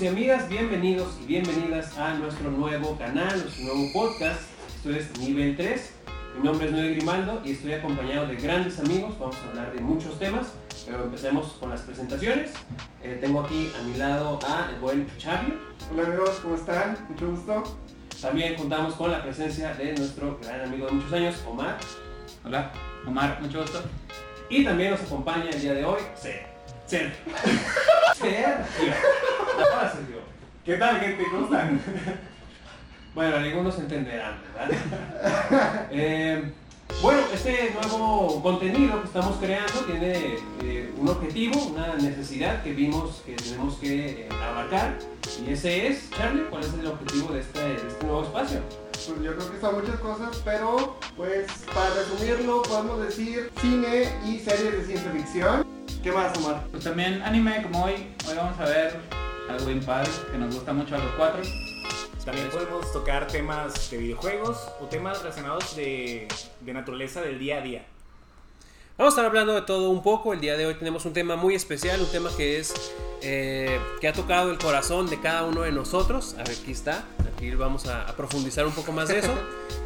amigos y amigas, bienvenidos y bienvenidas a nuestro nuevo canal, nuestro nuevo podcast. Esto es Nivel 3. Mi nombre es Noé Grimaldo y estoy acompañado de grandes amigos. Vamos a hablar de muchos temas, pero empecemos con las presentaciones. Eh, tengo aquí a mi lado a el buen Charlie. Hola amigos, ¿cómo están? Mucho gusto. También contamos con la presencia de nuestro gran amigo de muchos años, Omar. Hola, Omar, mucho gusto. Y también nos acompaña el día de hoy, Ser. Ser. Ser. ¿Qué tal gente? ¿Cómo están? Bueno, algunos entenderán, ¿verdad? Eh, bueno, este nuevo contenido que estamos creando tiene eh, un objetivo, una necesidad que vimos que tenemos que eh, abarcar. Y ese es, Charlie, ¿cuál es el objetivo de este, de este nuevo espacio? Pues yo creo que son muchas cosas, pero pues para resumirlo podemos decir cine y series de ciencia ficción. ¿Qué más, Omar? Pues también anime, como hoy. Hoy vamos a ver algo bien padre que nos gusta mucho a los cuatro. También podemos tocar temas de videojuegos o temas relacionados de, de naturaleza del día a día. Vamos a estar hablando de todo un poco. El día de hoy tenemos un tema muy especial, un tema que es eh, que ha tocado el corazón de cada uno de nosotros. A ver, aquí está. Aquí vamos a, a profundizar un poco más de eso.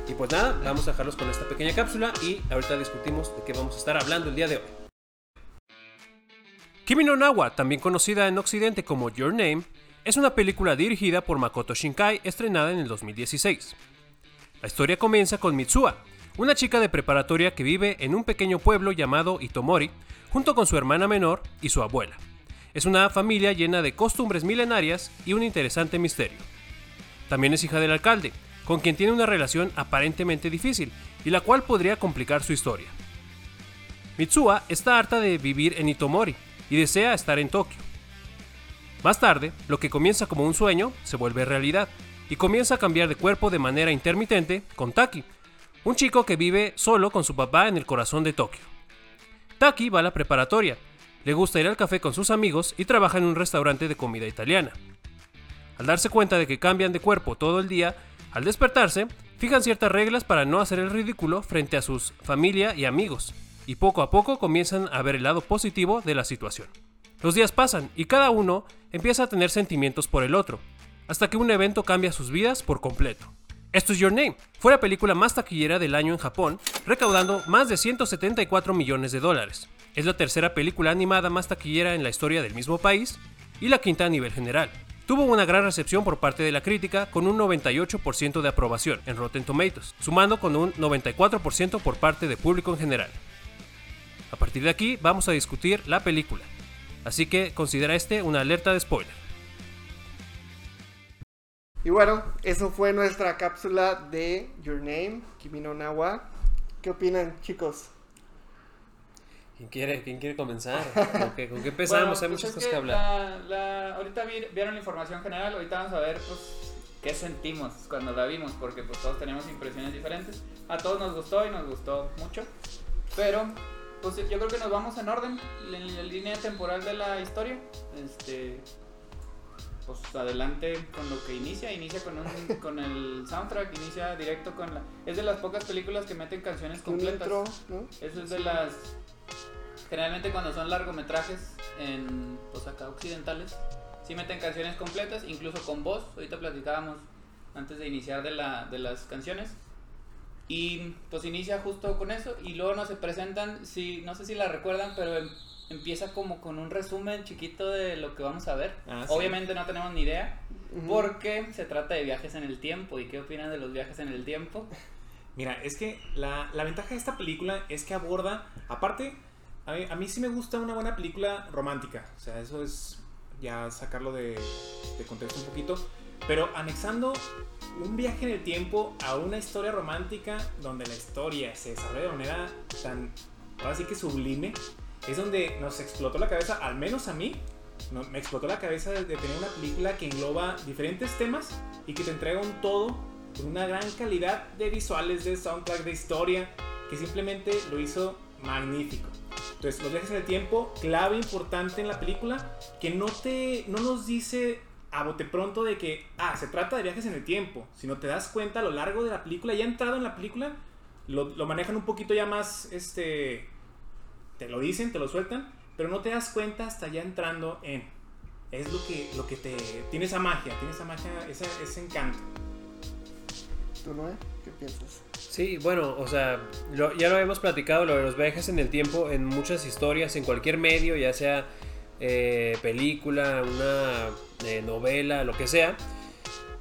Y pues nada, vamos a dejarlos con esta pequeña cápsula y ahorita discutimos de qué vamos a estar hablando el día de hoy. Kimi no Nawa, también conocida en Occidente como Your Name, es una película dirigida por Makoto Shinkai estrenada en el 2016. La historia comienza con Mitsuha, una chica de preparatoria que vive en un pequeño pueblo llamado Itomori, junto con su hermana menor y su abuela. Es una familia llena de costumbres milenarias y un interesante misterio. También es hija del alcalde, con quien tiene una relación aparentemente difícil y la cual podría complicar su historia. Mitsuha está harta de vivir en Itomori y desea estar en Tokio. Más tarde, lo que comienza como un sueño se vuelve realidad y comienza a cambiar de cuerpo de manera intermitente con Taki, un chico que vive solo con su papá en el corazón de Tokio. Taki va a la preparatoria, le gusta ir al café con sus amigos y trabaja en un restaurante de comida italiana. Al darse cuenta de que cambian de cuerpo todo el día, al despertarse, fijan ciertas reglas para no hacer el ridículo frente a sus familia y amigos, y poco a poco comienzan a ver el lado positivo de la situación. Los días pasan y cada uno empieza a tener sentimientos por el otro, hasta que un evento cambia sus vidas por completo. Esto es Your Name. Fue la película más taquillera del año en Japón, recaudando más de 174 millones de dólares. Es la tercera película animada más taquillera en la historia del mismo país y la quinta a nivel general. Tuvo una gran recepción por parte de la crítica con un 98% de aprobación en Rotten Tomatoes, sumando con un 94% por parte del público en general. A partir de aquí vamos a discutir la película, así que considera este una alerta de spoiler. Y bueno, eso fue nuestra cápsula de Your Name, Kimi no Nawa. ¿Qué opinan, chicos? ¿Quién quiere, quién quiere comenzar? ¿Con qué, con qué empezamos? Hay Bueno, pues muchas es cosas que hablar. La, la- ahorita vi- vieron la información general, ahorita vamos a ver pues, qué sentimos cuando la vimos, porque pues todos tenemos impresiones diferentes. A todos nos gustó y nos gustó mucho, pero pues yo creo que nos vamos en orden, en la línea temporal de la historia. Este, pues adelante con lo que inicia, inicia con, un, con el soundtrack, inicia directo con la... Es de las pocas películas que meten canciones Un completas. intro, ¿no? Eso es de las. Generalmente cuando son largometrajes en pues acá occidentales, sí meten canciones completas, incluso con voz. Ahorita platicábamos antes de iniciar de, la, de las canciones. Y pues inicia justo con eso. Y luego nos se presentan, si, no sé si la recuerdan, pero em- empieza como con un resumen chiquito de lo que vamos a ver. Ah, sí. Obviamente no tenemos ni idea. Ujú. Porque se trata de viajes en el tiempo. ¿Y qué opinan de los viajes en el tiempo? Mira, es que la, la ventaja de esta película es que aborda, aparte, a mí, a mí sí me gusta una buena película romántica, o sea, eso es ya sacarlo de, de contexto un poquito, pero anexando un viaje en el tiempo a una historia romántica donde la historia se desarrolla de manera tan, ahora sí que sublime, es donde nos explotó la cabeza, al menos a mí, no- me explotó la cabeza de, tener una película que engloba diferentes temas y que te entrega un todo con una gran calidad de visuales, de soundtrack, de historia, que simplemente lo hizo magnífico. Entonces, los viajes en el tiempo, clave importante en la película, que no te no nos dice a bote pronto de que, ah, se trata de viajes en el tiempo, sino te das cuenta a lo largo de la película, ya entrado en la película, lo, lo manejan un poquito ya más, este, te lo dicen, te lo sueltan, pero no te das cuenta hasta ya entrando en, es lo que, lo que te... Tiene esa magia, tiene esa magia, ese, ese encanto. ¿Tú no, eh? ¿Qué piensas? Sí, bueno, o sea, lo- ya lo hemos platicado, lo de los viajes en el tiempo, en muchas historias, en cualquier medio, ya sea eh, película, una eh, novela, lo que sea.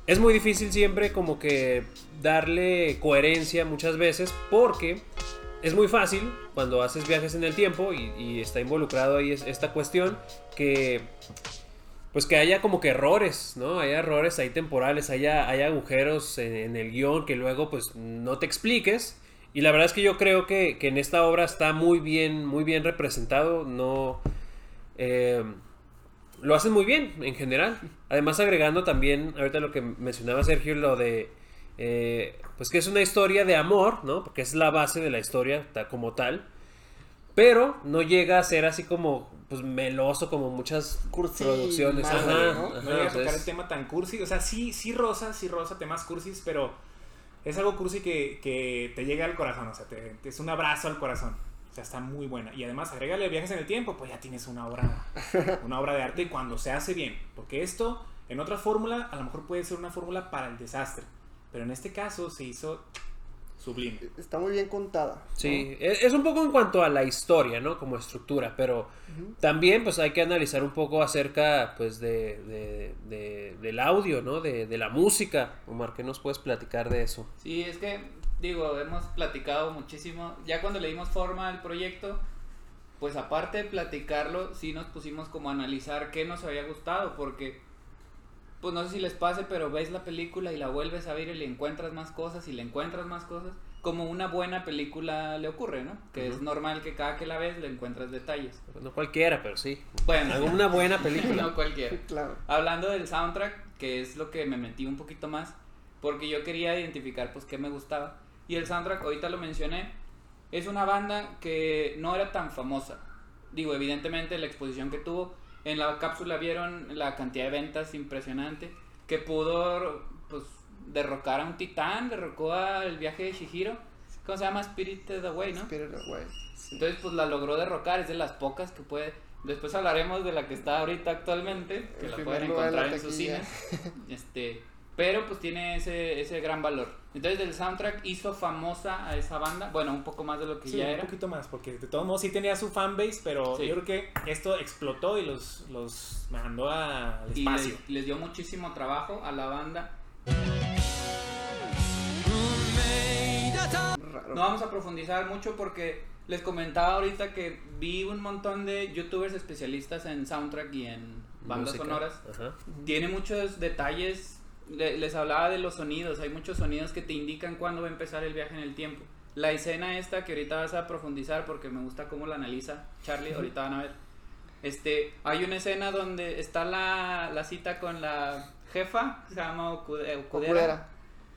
Es muy difícil siempre como que darle coherencia muchas veces porque es muy fácil cuando haces viajes en el tiempo y, está involucrado ahí es- esta cuestión que pues que haya como que errores, ¿no? Haya errores ahí temporales, haya, haya agujeros en, en el guion que luego pues no te expliques. Y la verdad es que yo creo que, que en esta obra está muy bien, muy bien representado. No. Eh, lo hacen muy bien en general. Además, agregando también, ahorita lo que mencionaba Sergio, lo de. eh, pues que es una historia de amor, ¿no? Porque es la base de la historia como tal. Pero no llega a ser así como pues meloso como muchas Cursi, producciones. Ajá, ¿no? ajá, no llega a tocar es- el tema tan cursi. O sea, sí, sí rosa, sí rosa temas cursis, pero es algo cursi que, que te llega al corazón. O sea, te, te- es un abrazo al corazón. O sea, está muy buena. Y además, agrégale viajes en el tiempo, pues ya tienes una obra, una obra de arte cuando se hace bien. Porque esto, en otra fórmula, a lo mejor puede ser una fórmula para el desastre. Pero en este caso se hizo sublime. Está muy bien contada. ¿no? Sí, es, es un poco en cuanto a la historia, ¿no? Como estructura, pero también pues hay que analizar un poco acerca pues de, de- de- del audio, ¿no? De, de la música. Omar, ¿qué nos puedes platicar de eso? Sí, es que, digo, hemos platicado muchísimo. Ya cuando le dimos forma al proyecto, pues aparte de platicarlo, sí nos pusimos como a analizar qué nos había gustado, porque, pues no sé si les pase, pero ves la película y la vuelves a ver y le encuentras más cosas y le encuentras más cosas, como una buena película le ocurre, ¿no? Que es normal que cada que la ves le encuentras detalles. No cualquiera, pero sí. Bueno, Alguna buena película. no cualquiera. Claro. Hablando del soundtrack, que es lo que me metí un poquito más, porque yo quería identificar pues qué me gustaba. Y el soundtrack, ahorita lo mencioné, es una banda que no era tan famosa. Digo, evidentemente la exposición que tuvo, en la cápsula vieron la cantidad de ventas impresionante, que pudo pues derrocar a un titán, derrocó al viaje de Shihiro. ¿Cómo se llama? Spirited Away, ¿no? Spirit Away. Sí. Entonces, pues la logró derrocar, es de las pocas que puede. Después hablaremos de la que está ahorita actualmente, que El la pueden lugar en la encontrar en sus cines. Este, pero pues tiene ese, ese gran valor. Entonces, el soundtrack hizo famosa a esa banda, bueno, un poco más de lo que Sí, ya un era. poquito más, porque de todos modos sí tenía su fanbase, pero Sí. yo creo que esto explotó y los, los mandó a- al Y espacio. les, les dio muchísimo trabajo a la banda. No vamos a profundizar mucho porque les comentaba ahorita que vi un montón de youtubers especialistas en soundtrack y en bandas Música. sonoras. Ajá. Tiene muchos detalles. Le- Les hablaba de los sonidos. Hay muchos sonidos que te indican cuándo va a empezar el viaje en el tiempo. La escena esta que ahorita vas a profundizar porque me gusta cómo la analiza Charlie. Ahorita van a ver. Este, hay una escena donde está la, la cita con la jefa, se llama Okude- Okudera. Okudera.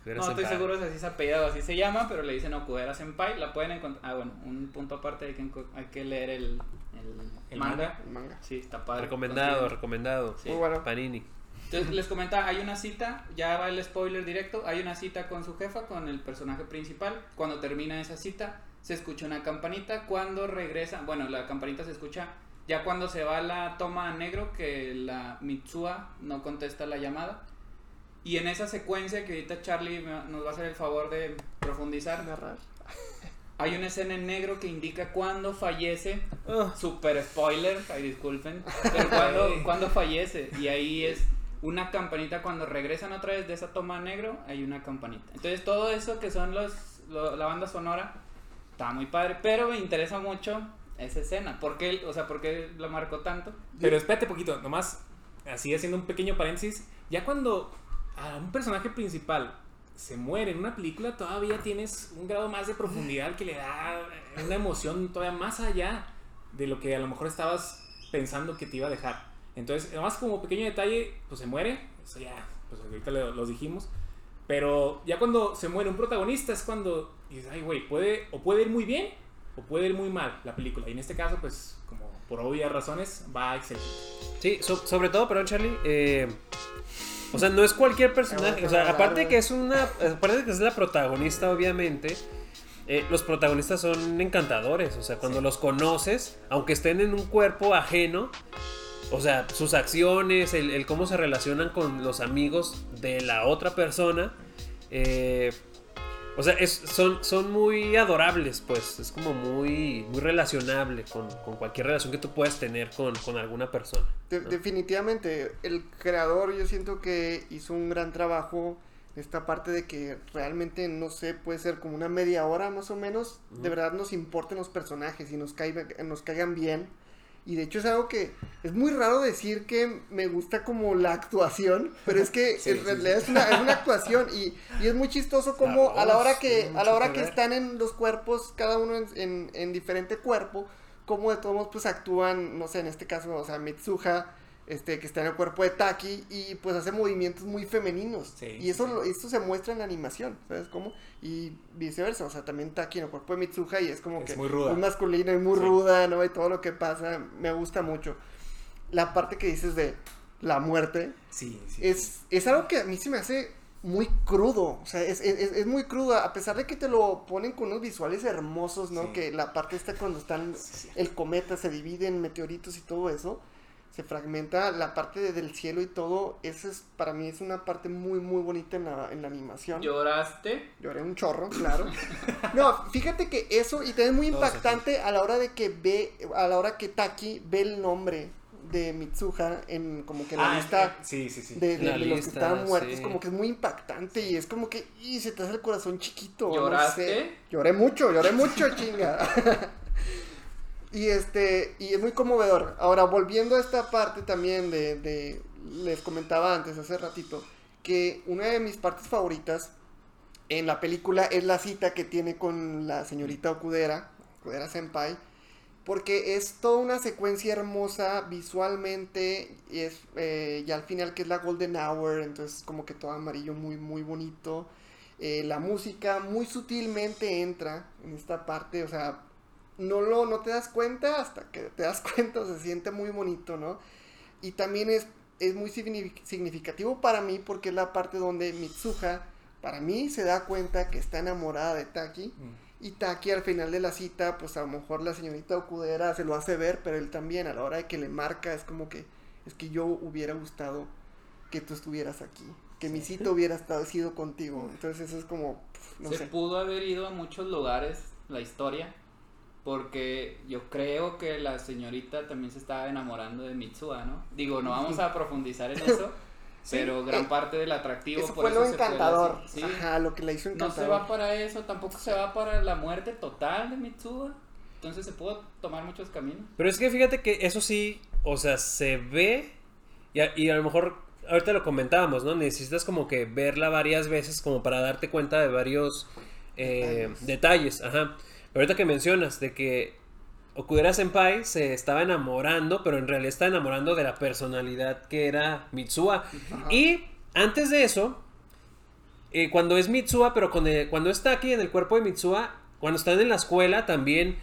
No estoy seguro si así se apellida o así se llama, pero le dicen Okudera Senpai. La pueden encontrar. Ah, bueno, un punto aparte hay que, enco- hay que leer el, el, El manga. manga. Sí, está padre. Recomendado, recomendado. Sí. Muy bueno. Panini. Entonces les comenta, hay una cita, ya va el spoiler directo, hay una cita con su jefa, con el personaje principal. Cuando termina esa cita, se escucha una campanita. Cuando regresa, bueno, la campanita se escucha ya cuando se va la toma a negro, que la Mitsua no contesta la llamada. Y en esa secuencia que ahorita Charlie me- nos va a hacer el favor de profundizar, Narrar. hay una escena en negro que indica cuando fallece. Super spoiler, ay disculpen. Pero cuando, cuando fallece. Y ahí es una campanita. Cuando regresan otra vez de esa toma negro, hay una campanita. Entonces todo eso que son los, lo- la banda sonora, está muy padre. Pero me interesa mucho esa escena. ¿Por qué, o sea, ¿por qué lo marcó tanto? Pero espérate poquito, nomás así haciendo un pequeño paréntesis. Ya cuando a un personaje principal se muere en una película, todavía tienes un grado más de profundidad que le da una emoción todavía más allá de lo que a lo mejor estabas pensando que te iba a dejar. Entonces, nomás como pequeño detalle, pues se muere, eso ya, pues ahorita lo, los dijimos. Pero ya cuando se muere un protagonista es cuando dices, ay, güey, puede, o puede ir muy bien o puede ir muy mal la película. Y en este caso, pues, como por obvias razones, va excelente. Sí, so- sobre todo, perdón, Charlie. eh, o sea, no es cualquier personaje. O sea, aparte de que es una. Aparte de que es la protagonista, obviamente. eh, los protagonistas son encantadores. O sea, cuando los conoces, aunque estén en un cuerpo ajeno, o sea, sus acciones, el, el cómo se relacionan con los amigos de la otra persona. eh, o sea, es- son, son muy adorables, pues. Es como muy, muy relacionable con, con cualquier relación que tú puedas tener con, con alguna persona. De- ¿no? definitivamente, el creador yo siento que hizo un gran trabajo en esta parte de que realmente, no sé, puede ser como una media hora más o menos, de verdad nos importen los personajes y nos, caiga- nos caigan bien. Y de hecho es algo que es muy raro decir que me gusta como la actuación, pero es que Sí, en sí, realidad Es, una, es una actuación y, y es muy chistoso como La a la hora que a la hora que están en los cuerpos, cada uno en, en, en diferente cuerpo, como de todos modos pues actúan, no sé, en este caso, o sea, Mitsuha, este, que está en el cuerpo de Taki y pues hace movimientos muy femeninos. Sí, y eso, sí. esto se muestra en la animación, ¿sabes cómo? Y viceversa, o sea, también Taki en el cuerpo de Mitsuha y es como Es que muy ruda. muy masculina y muy Sí. ruda, ¿no? Y todo lo que pasa, me gusta mucho. La parte que dices de la muerte, Sí, es, es algo que a mí se me hace muy crudo, o sea, es, es, es- es muy crudo, a pesar de que te lo ponen con unos visuales hermosos, ¿no? Que la parte esta cuando están, el cometa se divide en meteoritos y todo eso, se fragmenta la parte de- del cielo y todo, eso es, para mí es una parte muy, muy bonita en la, en la animación. ¿Lloraste? Lloré un chorro, claro. No, fíjate que eso, y también es muy impactante a la hora de que ve, a la hora que Taki ve el nombre de Mitsuha en como que en la Ah, lista sí, sí, sí. de, de- La de los que lista, estaban muertos, sí. como que es muy impactante y es como que, y se te hace el corazón chiquito. no ¿Lloraste? sé. Lloré mucho, lloré mucho, chinga. y este, y es muy conmovedor. Ahora, volviendo a esta parte también de, les comentaba antes, hace ratito, que una de mis partes favoritas en la película es la cita que tiene con la señorita Okudera, Okudera Senpai, porque es toda una secuencia hermosa visualmente y es eh, y al final que es la golden hour entonces como que todo amarillo muy muy bonito Eh, la música muy sutilmente entra en esta parte o sea no lo no te das cuenta hasta que te das cuenta se siente muy bonito no y también es es muy signifi- significativo para mí porque es la parte donde Mitsuha para mí se da cuenta que está enamorada de Taki Mm. y Taki al final de la cita, pues a lo mejor la señorita Okudera se lo hace ver, pero él también a la hora de que le marca es como que es que yo hubiera gustado que tú estuvieras aquí, que mi cita hubiera estado sido contigo. Entonces eso es como no se sé. pudo haber ido a muchos lugares la historia porque yo creo que la señorita también se estaba enamorando de Mitsuha, ¿no? Digo, no vamos a profundizar en eso, pero gran eh, parte del atractivo Eso por fue eso lo encantador. Sí. Ajá, lo que la hizo No encantador. se va para eso, tampoco se va para la muerte total de Mitsuha. Entonces se pudo tomar muchos caminos. Pero es que fíjate que eso sí, o sea, se ve y a, y a lo mejor ahorita lo comentábamos, ¿no? Necesitas como que verla varias veces como para darte cuenta de varios eh, Detalles. detalles. Ajá. Ahorita que mencionas de que Okudera Senpai se estaba enamorando, pero en realidad está enamorando de la personalidad que era Mitsuha. Ajá. Y antes de eso, eh, cuando es Mitsuha, pero con el- cuando está aquí en el cuerpo de Mitsuha, cuando están en la escuela también,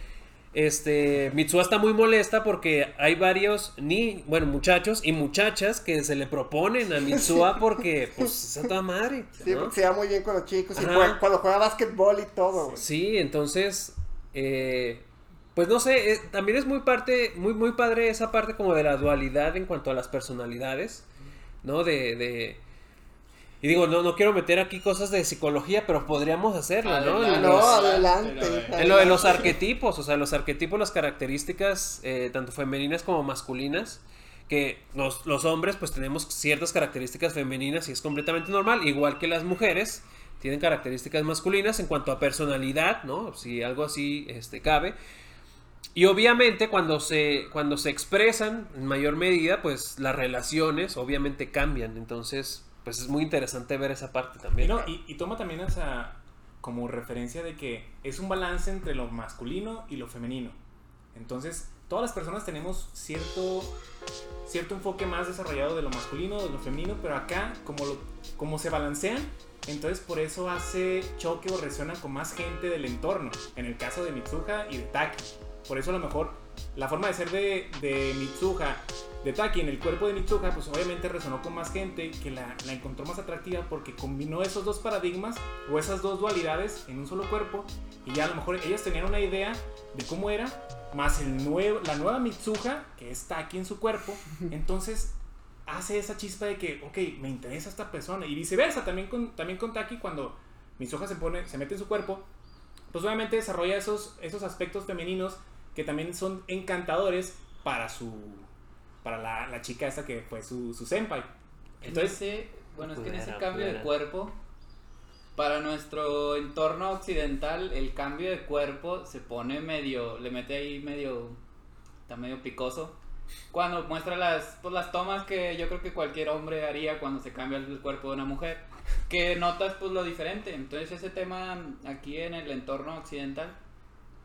este, Mitsuha está muy molesta porque hay varios, ni, bueno, muchachos y muchachas que se le proponen a Mitsuha porque, pues, es a toda madre. Sí, porque se va muy bien con los chicos y juega- cuando juega básquetbol y todo. Sí, entonces, eh, pues no sé, eh, también es muy parte, muy, muy padre esa parte como de la dualidad en cuanto a las personalidades, ¿no? De, de... Y digo, no, no quiero meter aquí cosas de psicología, pero podríamos hacerlo, ¿no? Adelante. En No, los- adelante. en lo de los arquetipos, o sea, los arquetipos, las características, eh, tanto femeninas como masculinas, que los, los hombres pues tenemos ciertas características femeninas y es completamente normal, igual que las mujeres tienen características masculinas en cuanto a personalidad, ¿no? Si algo así este, cabe. Y obviamente cuando se, cuando se expresan en mayor medida, pues las relaciones obviamente cambian, entonces pues es muy interesante ver esa parte también. no, y, y toma también esa como referencia de que es un balance entre lo masculino y lo femenino. Entonces, todas las personas tenemos cierto, cierto enfoque más desarrollado de lo masculino, de lo femenino, pero acá, como, lo, como se balancean, entonces por eso hace choque o resuena con más gente del entorno. En el caso de Mitsuha y de Taki. Por eso a lo mejor la forma de ser de, de Mitsuha de Taki en el cuerpo de Mitsuha, pues obviamente resonó con más gente que la, la encontró más atractiva porque combinó esos dos paradigmas o esas dos dualidades en un solo cuerpo y ya a lo mejor ellas tenían una idea de cómo era, más el nuevo, la nueva Mitsuha, que está aquí en su cuerpo, entonces hace esa chispa de que, ok, me interesa esta persona y viceversa, también con, también con Taki cuando Mitsuha se, pone, se mete en su cuerpo, pues obviamente desarrolla esos, esos aspectos femeninos que también son encantadores para su para la, la chica esta que fue su, su senpai. Entonces, ese, bueno, es que en ese cambio de cuerpo, para nuestro entorno occidental, el cambio de cuerpo se pone medio, le mete ahí medio, está medio picoso. Cuando muestra las, pues, las tomas que yo creo que cualquier hombre haría cuando se cambia el cuerpo de una mujer, que notas pues lo diferente. Entonces ese tema aquí en el entorno occidental,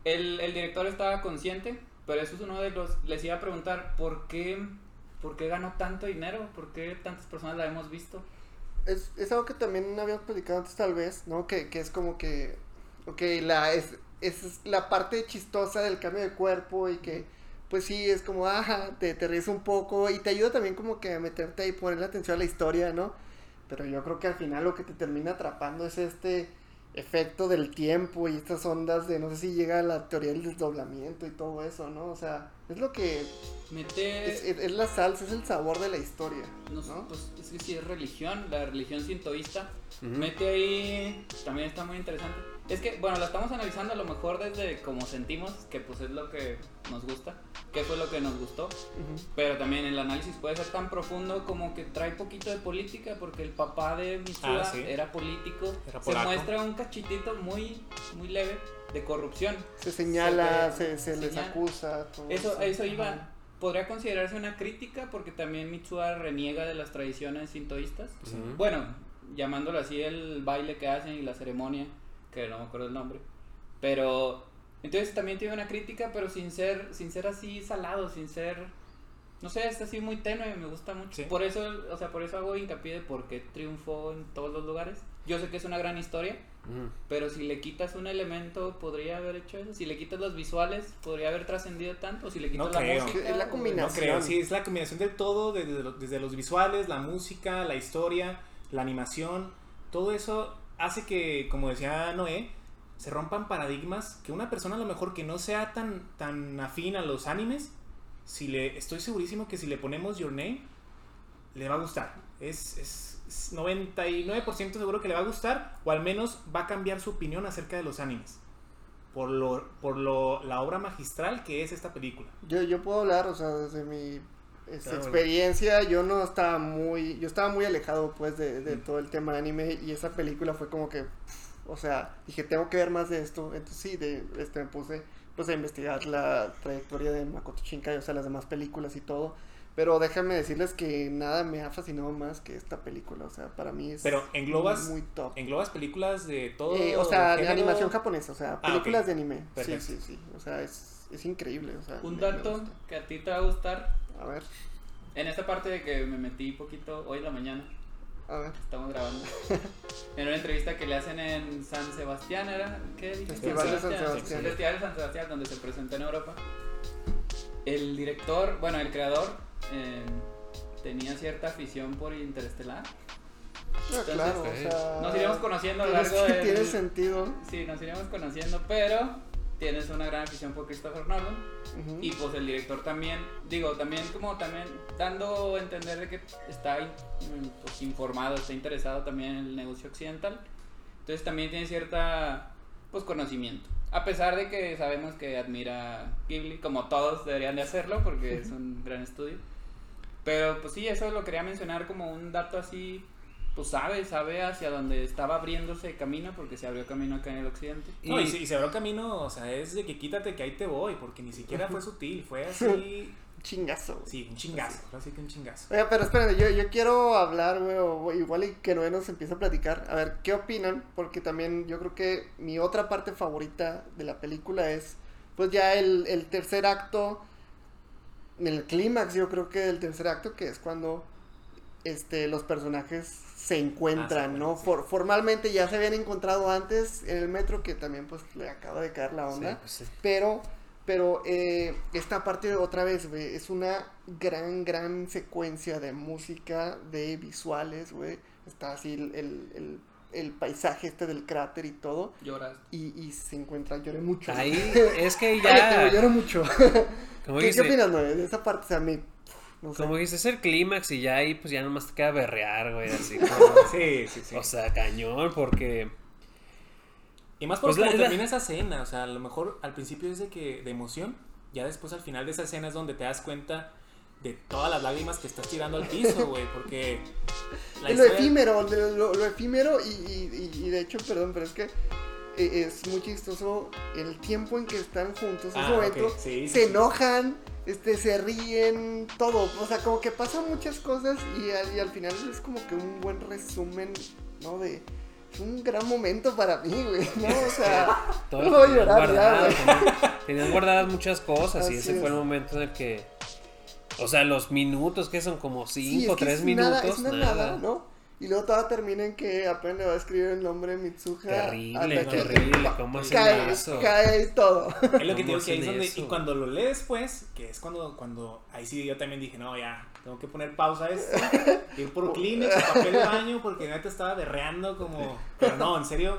el, el director estaba consciente, pero eso es uno de los, les iba a preguntar, ¿por qué, ¿por qué ganó tanto dinero? ¿Por qué tantas personas la hemos visto? Es, es algo que también habíamos platicado antes tal vez, ¿no? Que, que es como que, ok, la, es, es la parte chistosa del cambio de cuerpo y que, pues sí, es como, ajá, te, te ríes un poco y te ayuda también como que a meterte ahí, ponerle atención a la historia, ¿no? Pero yo creo que al final lo que te termina atrapando es este efecto del tiempo y estas ondas de, no sé si llega a la teoría del desdoblamiento y todo eso, ¿no? O sea, es lo que, Mete... es, es- es la salsa, es el sabor de la historia, No sé, ¿no? pues es que sí es religión, la religión sintoísta. Ujú. Mete ahí, también está muy interesante. Es que, bueno, la estamos analizando a lo mejor desde como sentimos, que pues es lo que nos gusta, qué fue lo que nos gustó. Ujú. Pero también el análisis puede ser tan profundo como que trae poquito de política, porque el papá de Mitsuha Ah, sí. era político. Era Se muestra un cachitito muy, muy leve de corrupción. Se señala, Se se, se les señala. acusa. Todo Eso, a eso Ajá. iba. Podría considerarse una crítica porque también Mitsuha reniega de las tradiciones sintoístas. Ujú. Bueno, llamándolo así el baile que hacen y la ceremonia, que no me acuerdo el nombre. Pero entonces también tiene una crítica, pero sin ser sin ser así salado, sin ser no sé, es así muy tenue, me gusta mucho. Sí. Por eso, o sea, por eso hago hincapié de por qué triunfó en todos los lugares. Yo sé que es una gran historia, Ujú. pero si le quitas un elemento, podría haber hecho eso. Si le quitas los visuales, podría haber trascendido tanto. Si le quitas No la creo. música. Es la o- No combinación. creo, sí, es la combinación de todo, desde, desde los visuales, la música, la historia, la animación, todo eso hace que, como decía Noé, se rompan paradigmas que una persona a lo mejor que no sea tan, tan afín a los animes, si le, estoy segurísimo que si le ponemos Your Name, le va a gustar. Es, es, es 99% seguro que le va a gustar, o al menos va a cambiar su opinión acerca de los animes. Por, lo, por lo, la obra magistral que es esta película. Yo, yo puedo hablar, o sea, desde mi Claro. experiencia, yo no estaba muy, yo estaba muy alejado pues de, de Mm. todo el tema de anime y esa película fue como que, o sea, dije, tengo que ver más de esto, entonces sí, de, este, me puse pues a investigar la trayectoria de Makoto Shinkai, o sea, las demás películas y todo, pero déjame decirles que nada me ha fascinado más que esta película, o sea, para mí es Pero englobas- muy, muy top. ¿Englobas películas de todo? Eh, o sea, de género? animación japonesa, o sea, Ah, películas ok. de anime. Perfecto. Sí, sí, sí. O sea, es, es increíble. O sea, Un me- me dato gusta. que a ti te va a gustar. A ver, En esta parte de que me metí poquito hoy en la mañana, a ver. estamos grabando. en una entrevista que le hacen en San Sebastián, ¿era? ¿Qué? Festival de San Sebastián. El Festival de San Sebastián, donde se presentó en Europa. El director, bueno, el creador, eh, tenía cierta afición por Interestelar. Ah, claro, ok. o sea. Nos iremos conociendo a lo largo que- del- Tiene sentido. Sí, nos iremos conociendo, pero tienes una gran afición por Christopher Nolan. Ujú. Y pues el director también, digo, también como también dando a entender de que está mm, pues, informado, está interesado también en el negocio occidental. Entonces también tiene cierta pues conocimiento. A pesar de que sabemos que admira Ghibli, como todos deberían de hacerlo porque es un gran estudio. Pero pues sí, eso lo quería mencionar como un dato así, pues sabe, sabe hacia dónde estaba abriéndose camino porque se abrió camino acá en el occidente. No, y, se, y se abrió camino, o sea, es de que quítate que ahí te voy, porque ni siquiera fue sutil, fue así. Chingazo. güey. Sí, un chingazo, así que un chingazo. Oiga, pero espérenme, yo, yo quiero hablar, güey, o igual y que Noé nos empiece a platicar. A ver, ¿qué opinan? Porque también yo creo que mi otra parte favorita de la película es, pues ya el, el tercer acto, el clímax, yo creo que del tercer acto, que es cuando este, los personajes se encuentran, Ah, ¿no? sí. For- formalmente ya se habían encontrado antes en el metro, que también pues le acaba de caer la onda. Sí, pues sí. Pero, Pero eh, esta parte otra vez, güey, es una gran, gran secuencia de música, de visuales, güey. Está así el, el, el- el paisaje este del cráter y todo. Lloras. Y, y se encuentra, lloré mucho. Ahí es que ya. lloro mucho. Como ¿Qué, ¿Qué opinas, güey? De esa parte, o sea, me... No sé. como dices, es el clímax y ya ahí pues ya nomás te queda berrear, güey, así como. Sí, sí, sí. O sea, cañón, porque. Y más por Pues la- cómo la- termina esa escena, o sea, a lo mejor al principio es de que de emoción, ya después al final de esa escena es donde te das cuenta de todas las lágrimas que estás tirando al piso, güey, porque la Es lo historia- efímero, lo, lo- efímero y, y- y- de hecho, perdón, pero es que es muy chistoso el tiempo en que están juntos, Ah, ese momento, ok, sí, se sí. enojan, este, se ríen, todo, o sea, como que pasan muchas cosas y al, y al final es como que un buen resumen, ¿no? De, es un gran momento para mí, güey, ¿no? O sea, Todo no voy a llorar ya, guardado, güey. tenías- tenías guardadas muchas cosas y Así ese fue el es. momento en el que. O sea, los minutos que son como Sí, 5 es que 3 es minutos. nada, es una nada. nada, ¿no? Y luego todo termina en que apenas le va a escribir el nombre de Mitsuha. Terrible, hasta que terrible, ¿cómo hacen cae, eso? cae todo. Es lo que te ¿Cómo digo que ahí es donde, eso? y cuando lo lees después, que es cuando, cuando, ahí sí yo también dije, no, ya, tengo que poner pausa a esto, ir por Kleenex, papel de baño, porque neta estaba derreando como, pero no, en serio,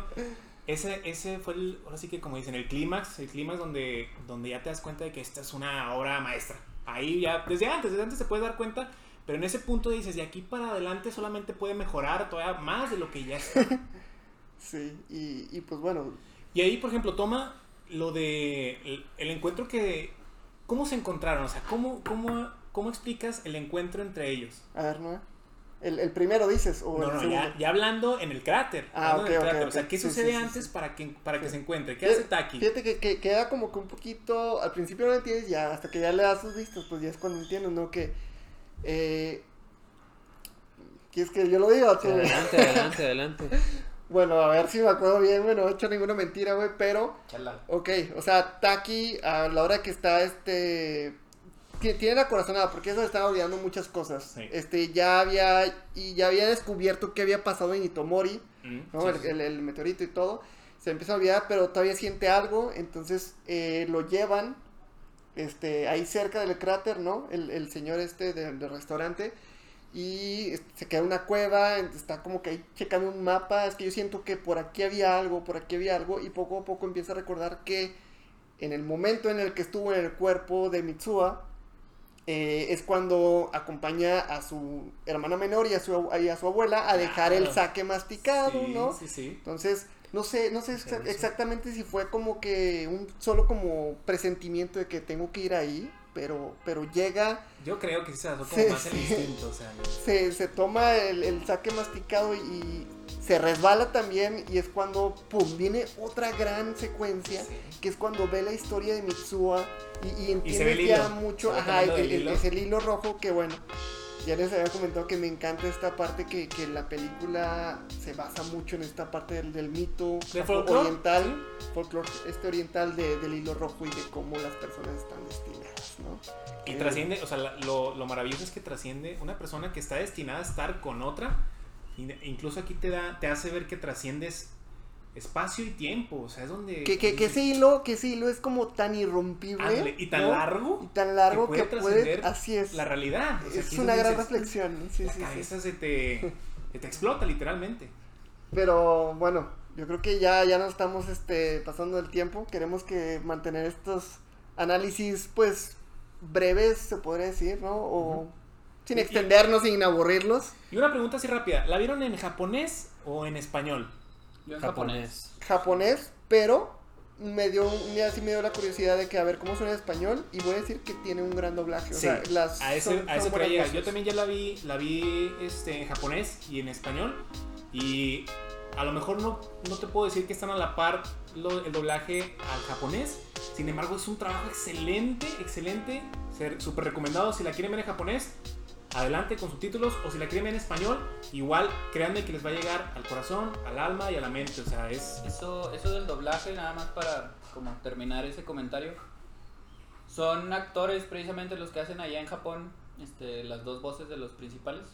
ese, ese fue el, ahora sí que como dicen, el clímax, el clímax donde, donde ya te das cuenta de que esta es una obra maestra. Ahí ya, desde antes, desde antes te puedes dar cuenta, pero en ese punto dices, de aquí para adelante solamente puede mejorar todavía más de lo que ya está. Sí, y, y pues bueno, Y ahí, por ejemplo, toma lo de el, el encuentro que... ¿Cómo se encontraron? O sea, ¿cómo, cómo, cómo explicas el encuentro entre ellos? a ver, ¿no? El, el primero dices, o No, el no, ya, ya hablando en el cráter. Ah, hablando en el ok, ok, cráter. ok. O sea, ¿qué Sí, sucede sí, antes sí. para que, para que se encuentre? ¿Qué hace Taki? Fíjate que, que queda como que un poquito, al principio no entiendes ya, hasta que ya le das sus vistas, pues ya es cuando entiendes, ¿no? Que, eh, ¿quieres que yo lo diga tú? Adelante, adelante, adelante. Bueno, a ver si me acuerdo bien, güey, no he hecho ninguna mentira, güey, pero... Chala. Ok, o sea, Taki, a la hora que está, este... ti- Tiene la corazonada, porque eso le estaba olvidando muchas cosas. Sí. Este, ya había, y ya había descubierto qué había pasado en Itomori, Mm, ¿no? sí, el, sí, sí. el- el meteorito y todo. Se empieza a olvidar, pero todavía siente algo, entonces eh, lo llevan, este, ahí cerca del cráter, ¿no? El, el señor este del, del restaurante. Y este, se queda una cueva, está como que ahí checando un mapa. Es que yo siento que por aquí había algo, por aquí había algo. Y poco a poco empieza a recordar que en el momento en el que estuvo en el cuerpo de Mitsuha, eh, es cuando acompaña a su hermana menor y a su, y a su abuela a dejar el saque masticado, Sí, ¿no? Sí, sí. Entonces, no sé, no sé exa- exactamente si fue como que un solo como presentimiento de que tengo que ir ahí, pero, pero llega, Yo creo que se como Sí, más el instinto, o sea... se, se toma el, el saque masticado y, y se resbala también y es cuando, pum, viene otra gran secuencia, Sí. que es cuando ve la historia de Mitsuha y, y entiende se el ya mucho, se ajá, el- el- es el hilo rojo que bueno. Ya les había comentado que me encanta esta parte que, que la película se basa mucho en esta parte del, del mito ¿De afro- folclore? oriental, folclore este oriental de- del hilo rojo y de cómo las personas están destinadas, ¿no? Y Eh, trasciende, o sea, lo, lo maravilloso es que trasciende una persona que está destinada a estar con otra. in- Incluso aquí te da, te hace ver que trasciendes espacio y tiempo. O sea, es donde. Que, que, que ese hilo, que ese hilo es como tan irrompible. Ándale, y tan ¿no? largo Y tan largo que que puede trascender así es. la realidad. O sea, es una gran dices, reflexión, sí, La sí, sí. cabeza se te, se te explota literalmente. Pero bueno, yo creo que ya, ya no estamos este, pasando el tiempo. Queremos que mantener estos análisis, pues, breves, se podría decir, ¿no? O sin y- extendernos, sin aburrirlos. Y una pregunta así rápida: ¿la vieron en japonés o en español? Yo en japonés. Japonés. Pero me dio, un día sí me dio la curiosidad de que a ver cómo suena en español. Y voy a decir que tiene un gran doblaje. O Sí, sea, las a ese, son- a Yo también ya la vi, la vi este, en japonés y en español. Y a lo mejor no, no te puedo decir que están a la par lo- el doblaje al japonés. Sin embargo, es un trabajo excelente, excelente. ser- Súper recomendado si la quieren ver en japonés adelante con subtítulos o si la quieren ver en español, igual créanme que les va a llegar al corazón, al alma y a la mente. O sea, es... Eso, eso del doblaje, nada más para como terminar ese comentario. Son actores precisamente los que hacen allá en Japón este, las dos voces de los principales.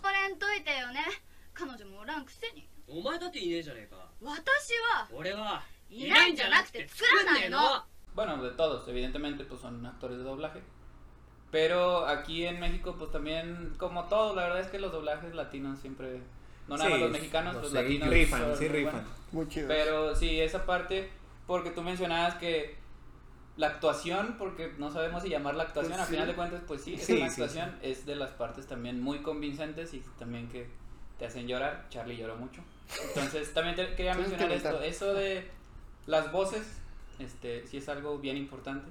Bueno, de todos, evidentemente, pues son actores de doblaje. Pero aquí en México, pues también, como todo, la verdad es que los doblajes latinos siempre, no nada Sí, más los mexicanos, los los latinos. Rifan, son sí rifan. Muy chido. Pero sí, esa parte, porque tú mencionabas que la actuación, porque no sabemos si llamarla actuación, Pues a sí. final de cuentas, pues sí, es Sí, una sí, actuación, es de las partes también muy convincentes y también que te hacen llorar. Charlie lloró mucho. Entonces, también te quería mencionar esto, eso de las voces, este, sí es algo bien importante.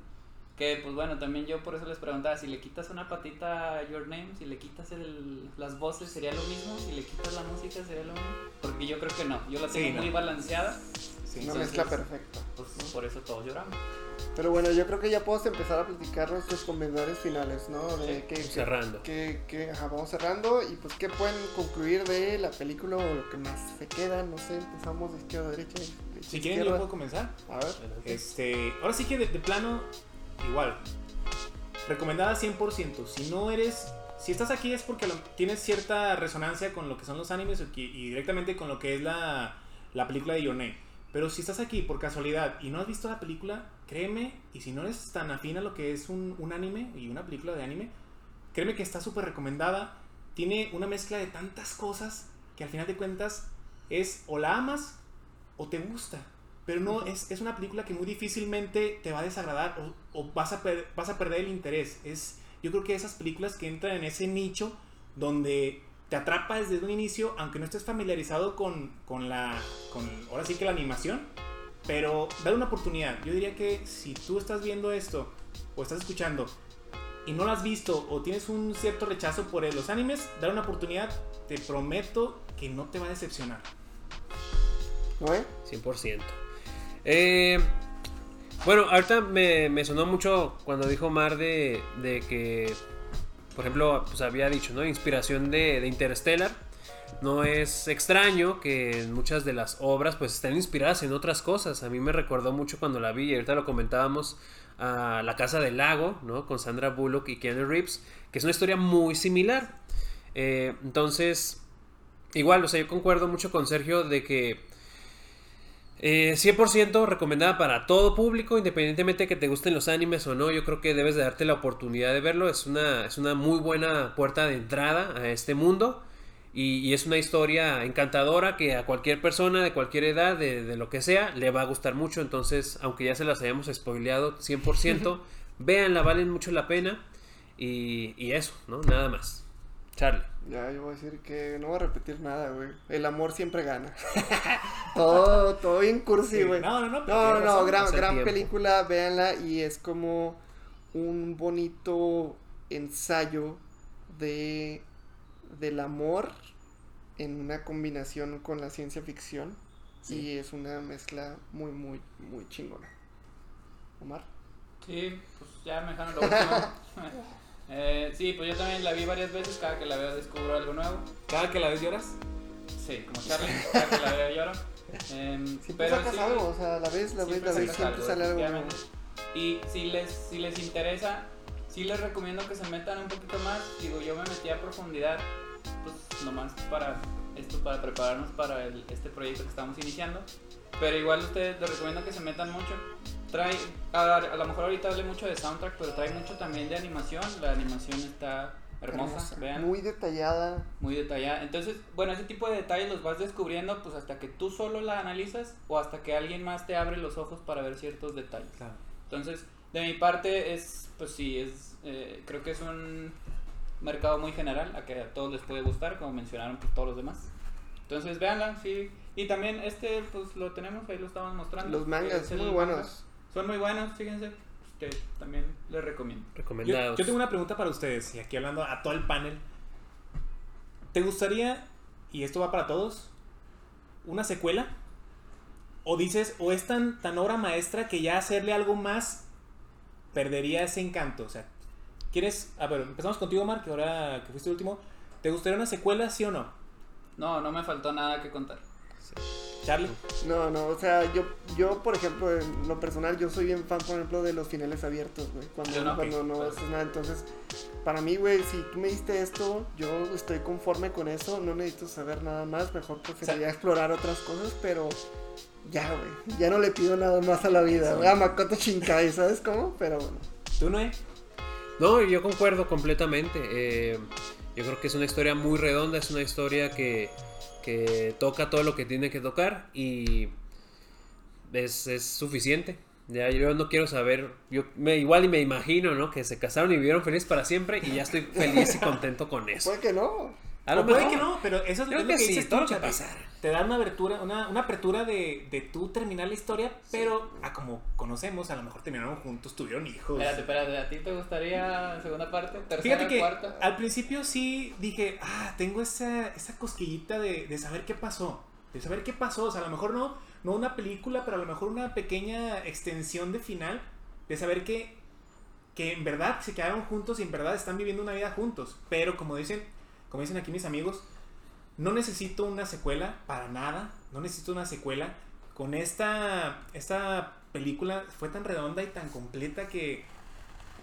Que pues bueno, también yo por eso les preguntaba, si le quitas una patita a Your Name, si le quitas el, las voces, ¿sería lo mismo? Si le quitas la música, ¿sería lo mismo? Porque yo creo que no, yo la Sí, tengo no. muy balanceada, Sí, Una mezcla perfecta. pues por eso todos lloramos. Pero bueno, yo creo que ya podemos empezar a platicar nuestros comentarios finales, ¿no? De Sí. que, Cerrando. que, que, ajá, vamos cerrando y pues qué pueden concluir de la película o lo que más se queda, no sé, empezamos de izquierda a derecha. de Si a quieren, yo izquierda. puedo comenzar. A ver. Este, ahora sí que de, de plano, igual. Recomendada 100%. Si no eres. Si estás aquí es porque tienes cierta resonancia con lo que son los animes que- y directamente con lo que es la, la película de Your Name. Pero si estás aquí por casualidad y no has visto la película, créeme, y si no eres tan afín a lo que es un, un anime y una película de anime, créeme que está súper recomendada. Tiene una mezcla de tantas cosas que al final de cuentas es o la amas o te gusta. Pero no, es, es una película que muy difícilmente te va a desagradar o, o vas, a per- vas a perder el interés. Es, yo creo que esas películas que entran en ese nicho donde te atrapa desde un inicio, aunque no estés familiarizado con, con la, con, ahora sí que la animación, pero dale una oportunidad. Yo diría que si tú estás viendo esto o estás escuchando y no lo has visto o tienes un cierto rechazo por los animes, dale una oportunidad. Te prometo que no te va a decepcionar. ¿No, eh? 100%. Eh, bueno, ahorita me, sonó mucho cuando dijo Mar de, de que, por ejemplo, pues había dicho, ¿no? Inspiración de, Interstellar. No es extraño que muchas de las obras pues estén inspiradas en otras cosas. A mí me recordó mucho cuando la vi y ahorita lo comentábamos a La Casa del Lago, ¿no? Con Sandra Bullock y Keanu Reeves, que es una historia muy similar. Eh, entonces, igual, o sea, yo concuerdo mucho con Sergio de que eh, 100% recomendada para todo público, independientemente de que te gusten los animes o no. Yo creo que debes de darte la oportunidad de verlo. Es una, es una muy buena puerta de entrada a este mundo. Y, y es una historia encantadora que a cualquier persona de cualquier edad, de, de lo que sea, le va a gustar mucho. Entonces, aunque ya se las hayamos spoileado 100%, véanla, valen mucho la pena. Y, y eso, ¿no? Nada más. Charlie. Ya, yo voy a decir que no voy a repetir nada, güey. El amor siempre gana. todo, todo bien cursi, güey. No, no, no. No, gran, gran tiempo. película, véanla y es como un bonito ensayo de del amor en una combinación con la ciencia ficción y es una mezcla muy muy muy chingona. Omar. Sí, pues ya me dejaron lo último. Eh, sí, pues yo también la vi varias veces, cada que la veo descubro algo nuevo. Cada que la ves lloras. Sí, como Charlie, cada que la veo lloro. Em, Siempre pero sacas sí, algo, o sea, la ves, la ves, la ves, siempre algo, sale algo nuevo. Y si les, si les interesa, sí les recomiendo que se metan un poquito más. Digo, yo me metí a profundidad, pues nomás para esto, para prepararnos para el- este proyecto que estamos iniciando. Pero igual ustedes les recomiendo que se metan mucho. Trae, a, a lo mejor ahorita hablé mucho de soundtrack, pero trae mucho también de animación. La animación está hermosa, Hermosa, vean Muy detallada. muy detallada. Entonces, bueno, ese tipo de detalles los vas descubriendo pues hasta que tú solo la analizas o hasta que alguien más te abre los ojos para ver ciertos detalles. Claro. Entonces, de mi parte es, pues sí, es, eh, creo que es un mercado muy general a que a todos les puede gustar, como mencionaron pues todos los demás. Entonces, véanla, sí. Y también este, pues lo tenemos, ahí lo estamos mostrando. Los mangas, Es el muy manga. buenos. Son muy buenos, fíjense. Este, también les recomiendo. Yo, Recomendados. yo tengo una pregunta para ustedes, y aquí hablando a todo el panel. ¿Te gustaría, y esto va para todos, una secuela? ¿O dices, o es tan, tan obra maestra que ya hacerle algo más perdería ese encanto? O sea, ¿quieres, a ver, empezamos contigo, Mark, que ahora que fuiste el último. ¿Te gustaría una secuela, sí o no? No, no me faltó nada que contar. Charlie. No, no, o sea, yo, yo, por ejemplo, en lo personal, yo soy bien fan, por ejemplo, de los finales abiertos, güey. Cuando, no, cuando no claro. haces nada. Entonces, para mí, güey, si tú me diste esto, yo estoy conforme con eso. No necesito saber nada más. Mejor preferiría explorar otras cosas, pero ya, güey, ya no le pido nada más a la vida, güey, a Makoto Shinkai, ¿sabes cómo? Pero bueno. ¿Tú no, eh? No, yo concuerdo completamente. eh, yo creo que es una historia muy redonda, es una historia que, que toca todo lo que tiene que tocar y es, es suficiente. Ya yo no quiero saber, yo me igual y me imagino, ¿no? Que se casaron y vivieron felices para siempre y ya estoy feliz y contento con eso. Puede que no. A lo O puede mejor. que no, pero eso es Creo lo que que, sí, dices todo tú, lo que Chapi. pasara. Te da una abertura, una, una apertura de, de tú terminar la historia, pero a como conocemos, a lo mejor terminaron juntos, tuvieron hijos. Espérate, espérate, ¿a ti te gustaría segunda parte? ¿Tercera, Fíjate que cuarta? al principio sí dije, ah, tengo esa, esa cosquillita de, de saber qué pasó. De saber qué pasó. O sea, a lo mejor no, no una película, pero a lo mejor una pequeña extensión de final. De saber que, que en verdad se quedaron juntos y en verdad están viviendo una vida juntos. Pero como dicen, como dicen aquí mis amigos, no necesito una secuela para nada. No necesito una secuela. Con esta, esta película fue tan redonda y tan completa que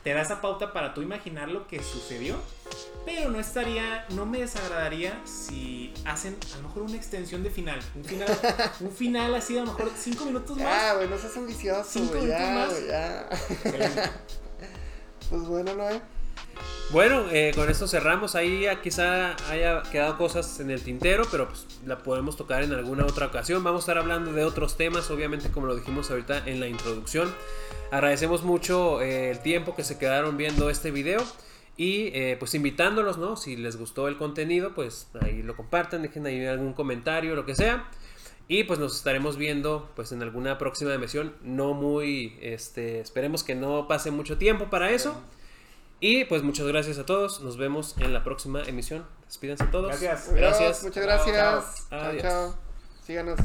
te da esa pauta para tú imaginar lo que sucedió. Pero no estaría, no me desagradaría si hacen a lo mejor una extensión de final. Un final, un final así, a lo mejor cinco minutos más. güey, no seas ambicioso, Cinco güey, ya, minutos más. güey, ya. Pues bueno, Noé. Bueno, eh, con esto cerramos. Ahí quizá haya quedado cosas en el tintero, pero pues la podemos tocar en alguna otra ocasión. Vamos a estar hablando de otros temas, obviamente como lo dijimos ahorita en la introducción. Agradecemos mucho eh, el tiempo que se quedaron viendo este video. Y eh, pues invitándolos, ¿no? Si les gustó el contenido, pues ahí lo compartan, dejen ahí algún comentario, lo que sea. Y pues nos estaremos viendo pues en alguna próxima emisión. No muy, este, esperemos que no pase mucho tiempo para eso. Y pues muchas gracias a todos. Nos vemos en la próxima emisión. Despídense todos. Gracias. Adiós, Gracias. Muchas Chao, gracias. chao. Chao, Adiós. chao. Síganos.